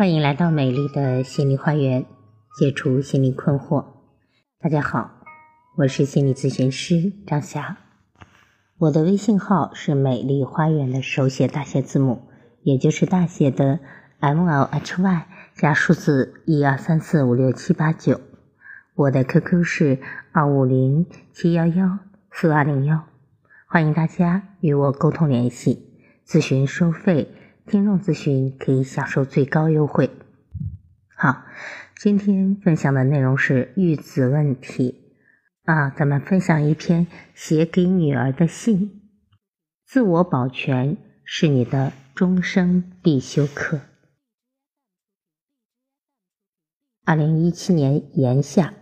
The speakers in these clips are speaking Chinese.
欢迎来到美丽的心理花园，解除心理困惑。大家好，我是心理咨询师张霞，我的微信号是美丽花园的手写大写字母，也就是大写的 M L H Y 加数字一二三四五六七八九。我的 QQ 是二五零七幺幺四二零幺，欢迎大家与我沟通联系。咨询收费，听众咨询可以享受最高优惠。好，今天分享的内容是育子问题啊，咱们分享一篇写给女儿的信。自我保全是你的终生必修课。二零一七年炎夏，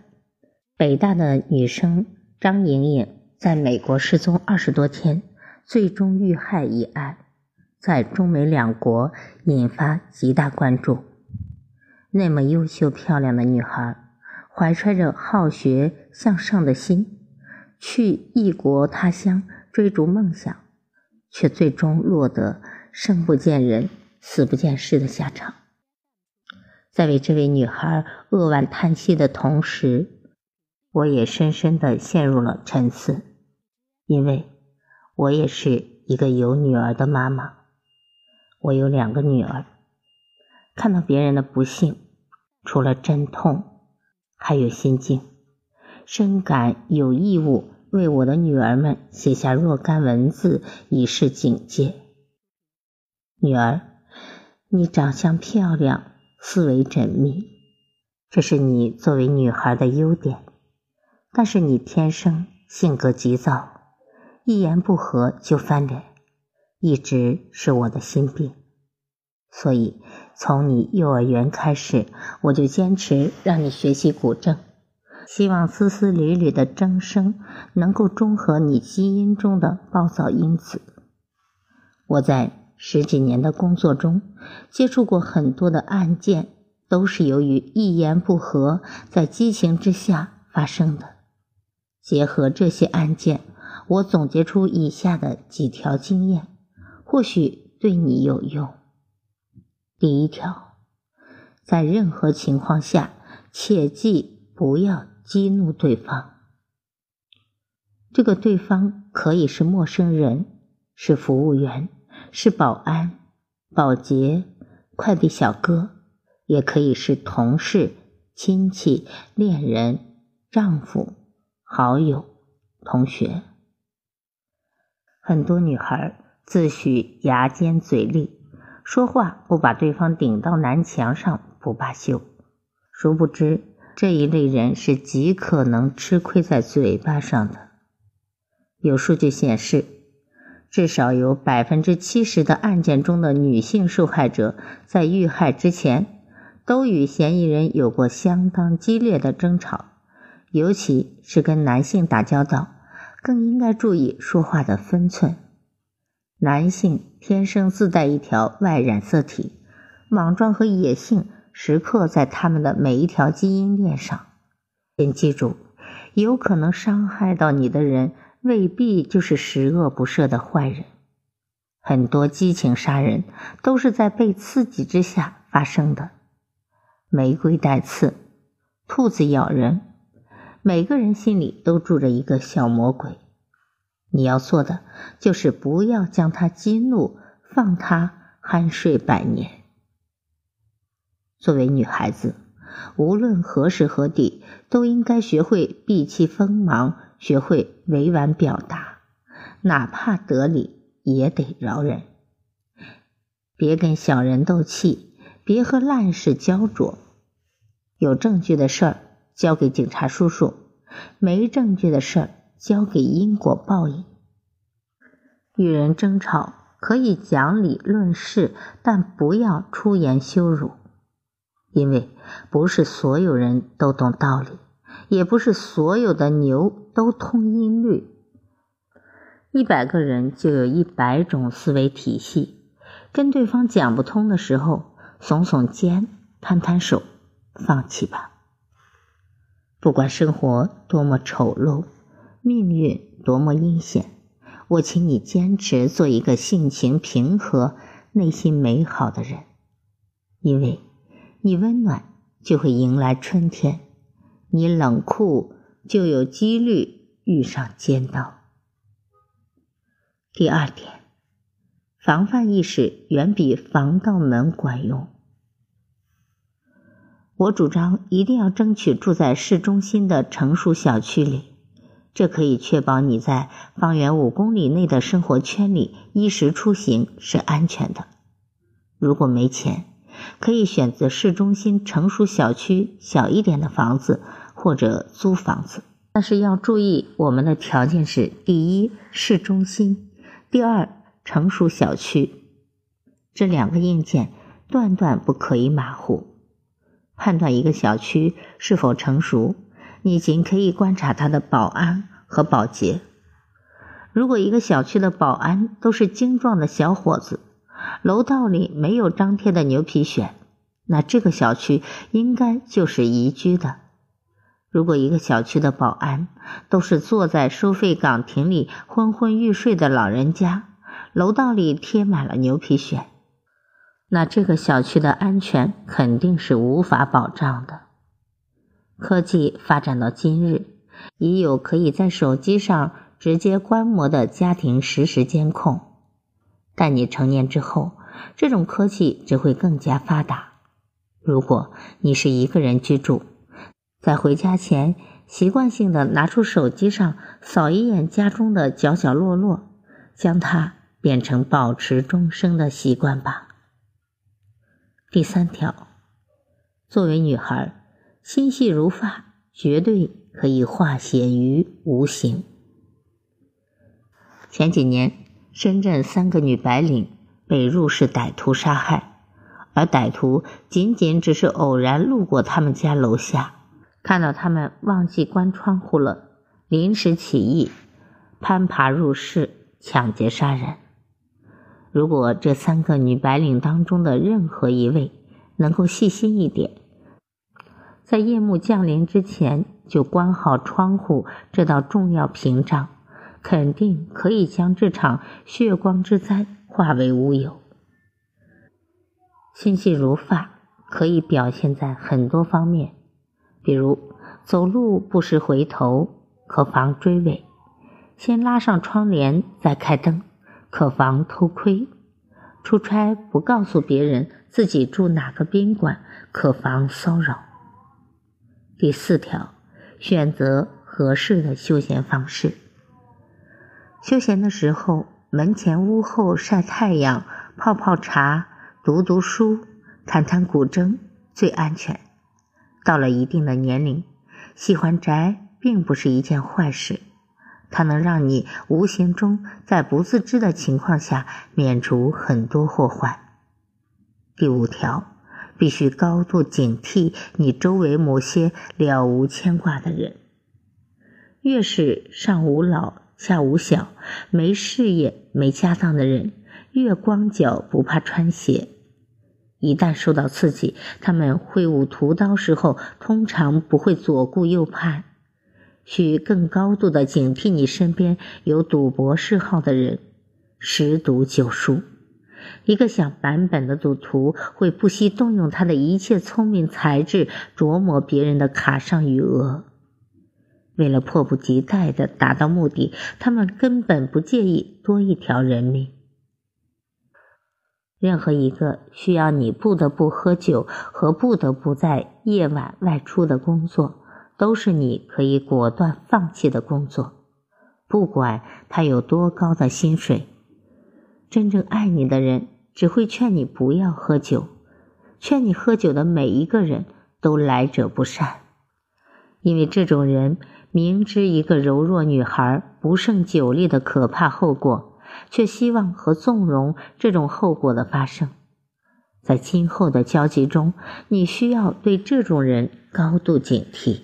北大的女生张莹莹在美国失踪二十多天，最终遇害一案。在中美两国引发极大关注。那么优秀漂亮的女孩，怀揣着好学向上的心，去异国他乡追逐梦想，却最终落得生不见人，死不见尸的下场。在为这位女孩扼腕叹息的同时，我也深深的陷入了沉思，因为我也是一个有女儿的妈妈。我有两个女儿，看到别人的不幸，除了阵痛，还有心惊，深感有义务为我的女儿们写下若干文字，以示警戒。女儿，你长相漂亮，思维缜密，这是你作为女孩的优点，但是你天生性格急躁，一言不合就翻脸。一直是我的心病，所以从你幼儿园开始，我就坚持让你学习古筝，希望丝丝缕缕的筝声能够中和你基因中的暴躁因子。我在十几年的工作中接触过很多的案件，都是由于一言不合，在激情之下发生的。结合这些案件，我总结出以下的几条经验。或许对你有用。第一条，在任何情况下，切记不要激怒对方。这个对方可以是陌生人，是服务员，是保安、保洁、快递小哥，也可以是同事、亲戚、恋人、丈夫、好友、同学。很多女孩。自诩牙尖嘴利，说话不把对方顶到南墙上不罢休。殊不知，这一类人是极可能吃亏在嘴巴上的。有数据显示，至少有百分之七十的案件中的女性受害者在遇害之前，都与嫌疑人有过相当激烈的争吵。尤其是跟男性打交道，更应该注意说话的分寸。男性天生自带一条 Y 染色体，莽撞和野性时刻在他们的每一条基因链上。请记住，有可能伤害到你的人，未必就是十恶不赦的坏人。很多激情杀人都是在被刺激之下发生的。玫瑰带刺，兔子咬人，每个人心里都住着一个小魔鬼。你要做的就是不要将他激怒，放他酣睡百年。作为女孩子，无论何时何地，都应该学会避其锋芒，学会委婉表达，哪怕得理也得饶人。别跟小人斗气，别和烂事焦灼。有证据的事儿交给警察叔叔，没证据的事儿。交给因果报应。与人争吵可以讲理论事，但不要出言羞辱，因为不是所有人都懂道理，也不是所有的牛都通音律。一百个人就有一百种思维体系，跟对方讲不通的时候，耸耸肩，摊摊手，放弃吧。不管生活多么丑陋。命运多么阴险，我请你坚持做一个性情平和、内心美好的人，因为你温暖就会迎来春天，你冷酷就有几率遇上尖刀。第二点，防范意识远比防盗门管用。我主张一定要争取住在市中心的成熟小区里，这可以确保你在方圆五公里内的生活圈里衣食出行是安全的。如果没钱，可以选择市中心成熟小区小一点的房子，或者租房子。但是要注意，我们的条件是：第一，市中心；第二，成熟小区。这两个硬件断断不可以马虎。判断一个小区是否成熟，你仅可以观察它的保安和保洁。如果一个小区的保安都是精壮的小伙子，楼道里没有张贴的牛皮癣，那这个小区应该就是宜居的。如果一个小区的保安都是坐在收费岗亭里昏昏欲睡的老人家，楼道里贴满了牛皮癣。那这个小区的安全肯定是无法保障的。科技发展到今日，已有可以在手机上直接观摩的家庭实时监控。但你成年之后，这种科技只会更加发达。如果你是一个人居住，在回家前习惯性的拿出手机上扫一眼家中的角角落落，将它变成保持终生的习惯吧。第三条，作为女孩，心细如发，绝对可以化险于无形。前几年，深圳三个女白领被入室歹徒杀害，而歹徒仅仅只是偶然路过他们家楼下，看到他们忘记关窗户了，临时起意，攀爬入室抢劫杀人。如果这三个女白领当中的任何一位能够细心一点，在夜幕降临之前就关好窗户这道重要屏障，肯定可以将这场血光之灾化为乌有。心细如发可以表现在很多方面，比如走路不时回头，可防追尾；先拉上窗帘再开灯。可防偷窥，出差不告诉别人自己住哪个宾馆，可防骚扰。第四条，选择合适的休闲方式。休闲的时候，门前屋后晒太阳、泡泡茶、读读书、弹弹古筝最安全。到了一定的年龄，喜欢宅并不是一件坏事。它能让你无形中在不自知的情况下免除很多祸患。第五条，必须高度警惕你周围某些了无牵挂的人。越是上无老下无小、没事业没家当的人，越光脚不怕穿鞋。一旦受到刺激，他们挥舞屠刀时候，通常不会左顾右盼。需更高度的警惕你身边有赌博嗜好的人，十赌九输。一个想版本的赌徒会不惜动用他的一切聪明才智琢磨别人的卡上余额，为了迫不及待的达到目的，他们根本不介意多一条人命。任何一个需要你不得不喝酒和不得不在夜晚外出的工作。都是你可以果断放弃的工作，不管他有多高的薪水。真正爱你的人只会劝你不要喝酒，劝你喝酒的每一个人都来者不善，因为这种人明知一个柔弱女孩不胜酒力的可怕后果，却希望和纵容这种后果的发生。在今后的交集中，你需要对这种人高度警惕。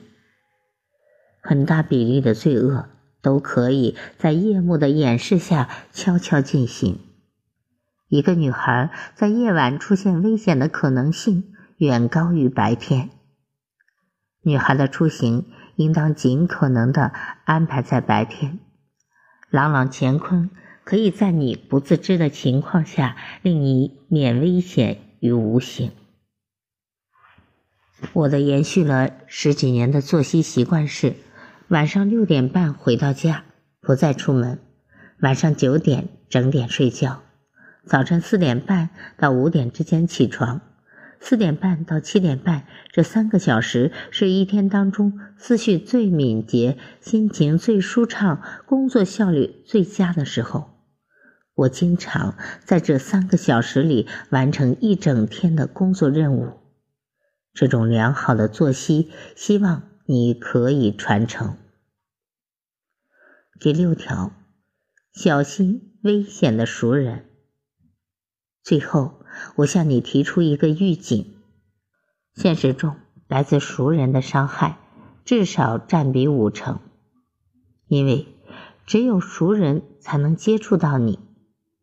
很大比例的罪恶都可以在夜幕的掩饰下悄悄进行。一个女孩在夜晚出现危险的可能性远高于白天。女孩的出行应当尽可能的安排在白天。朗朗乾坤可以在你不自知的情况下令你免危险于无形。我的延续了十几年的作息习惯是：晚上六点半回到家，不再出门；晚上九点整点睡觉；早晨四点半到五点之间起床。四点半到七点半这三个小时是一天当中思绪最敏捷、心情最舒畅、工作效率最佳的时候。我经常在这三个小时里完成一整天的工作任务。这种良好的作息，希望你可以传承。第六条，小心危险的熟人。最后，我向你提出一个预警：现实中来自熟人的伤害至少占比五成，因为只有熟人才能接触到你。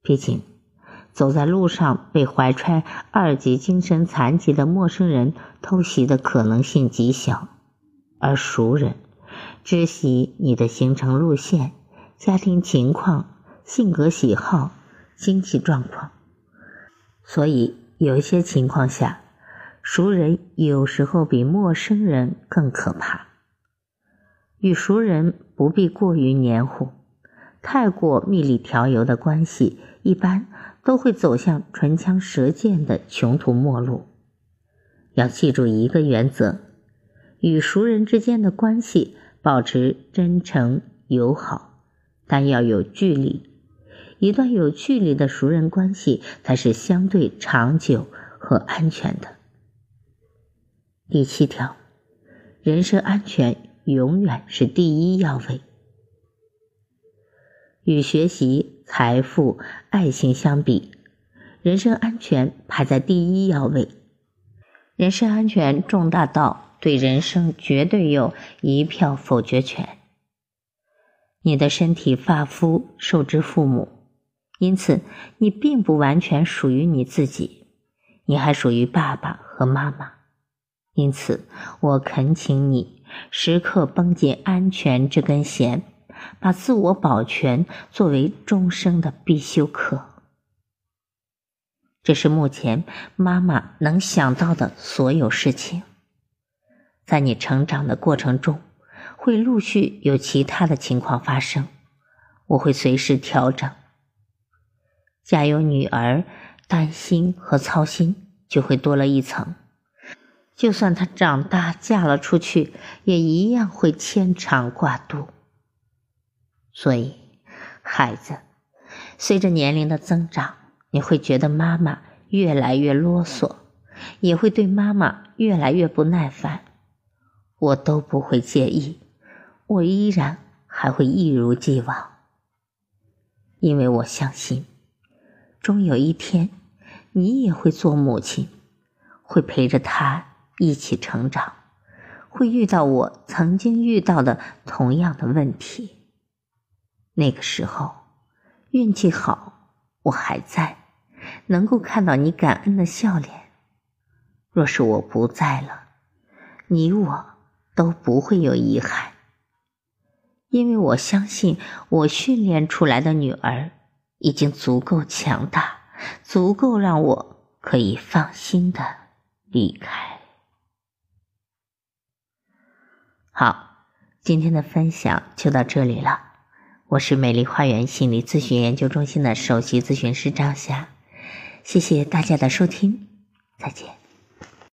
毕竟，走在路上被怀揣二级精神残疾的陌生人偷袭的可能性极小，而熟人知悉你的行程路线、家庭情况、性格喜好、经济状况，所以有一些情况下，熟人有时候比陌生人更可怕。与熟人不必过于黏糊。太过蜜里调油的关系，一般都会走向唇枪舌剑的穷途末路。要记住一个原则：与熟人之间的关系保持真诚友好，但要有距离。一段有距离的熟人关系才是相对长久和安全的。第七条，人身安全永远是第一要位。与学习、财富、爱情相比，人身安全排在第一要位。人身安全重大到对人生绝对有一票否决权。你的身体发肤受之父母，因此你并不完全属于你自己，你还属于爸爸和妈妈。因此，我恳请你时刻绷紧安全这根弦。把自我保全作为终生的必修课，这是目前妈妈能想到的所有事情。在你成长的过程中，会陆续有其他的情况发生，我会随时调整。家有女儿，担心和操心就会多了一层。就算她长大嫁了出去，也一样会牵肠挂肚。所以，孩子，随着年龄的增长，你会觉得妈妈越来越啰嗦，也会对妈妈越来越不耐烦。我都不会介意，我依然还会一如既往，因为我相信，终有一天，你也会做母亲，会陪着他一起成长，会遇到我曾经遇到的同样的问题。那个时候，运气好，我还在，能够看到你感恩的笑脸。若是我不在了，你我都不会有遗憾，因为我相信我训练出来的女儿已经足够强大，足够让我可以放心的离开。好，今天的分享就到这里了。我是美丽花园心理咨询研究中心的首席咨询师张霞，谢谢大家的收听，再见。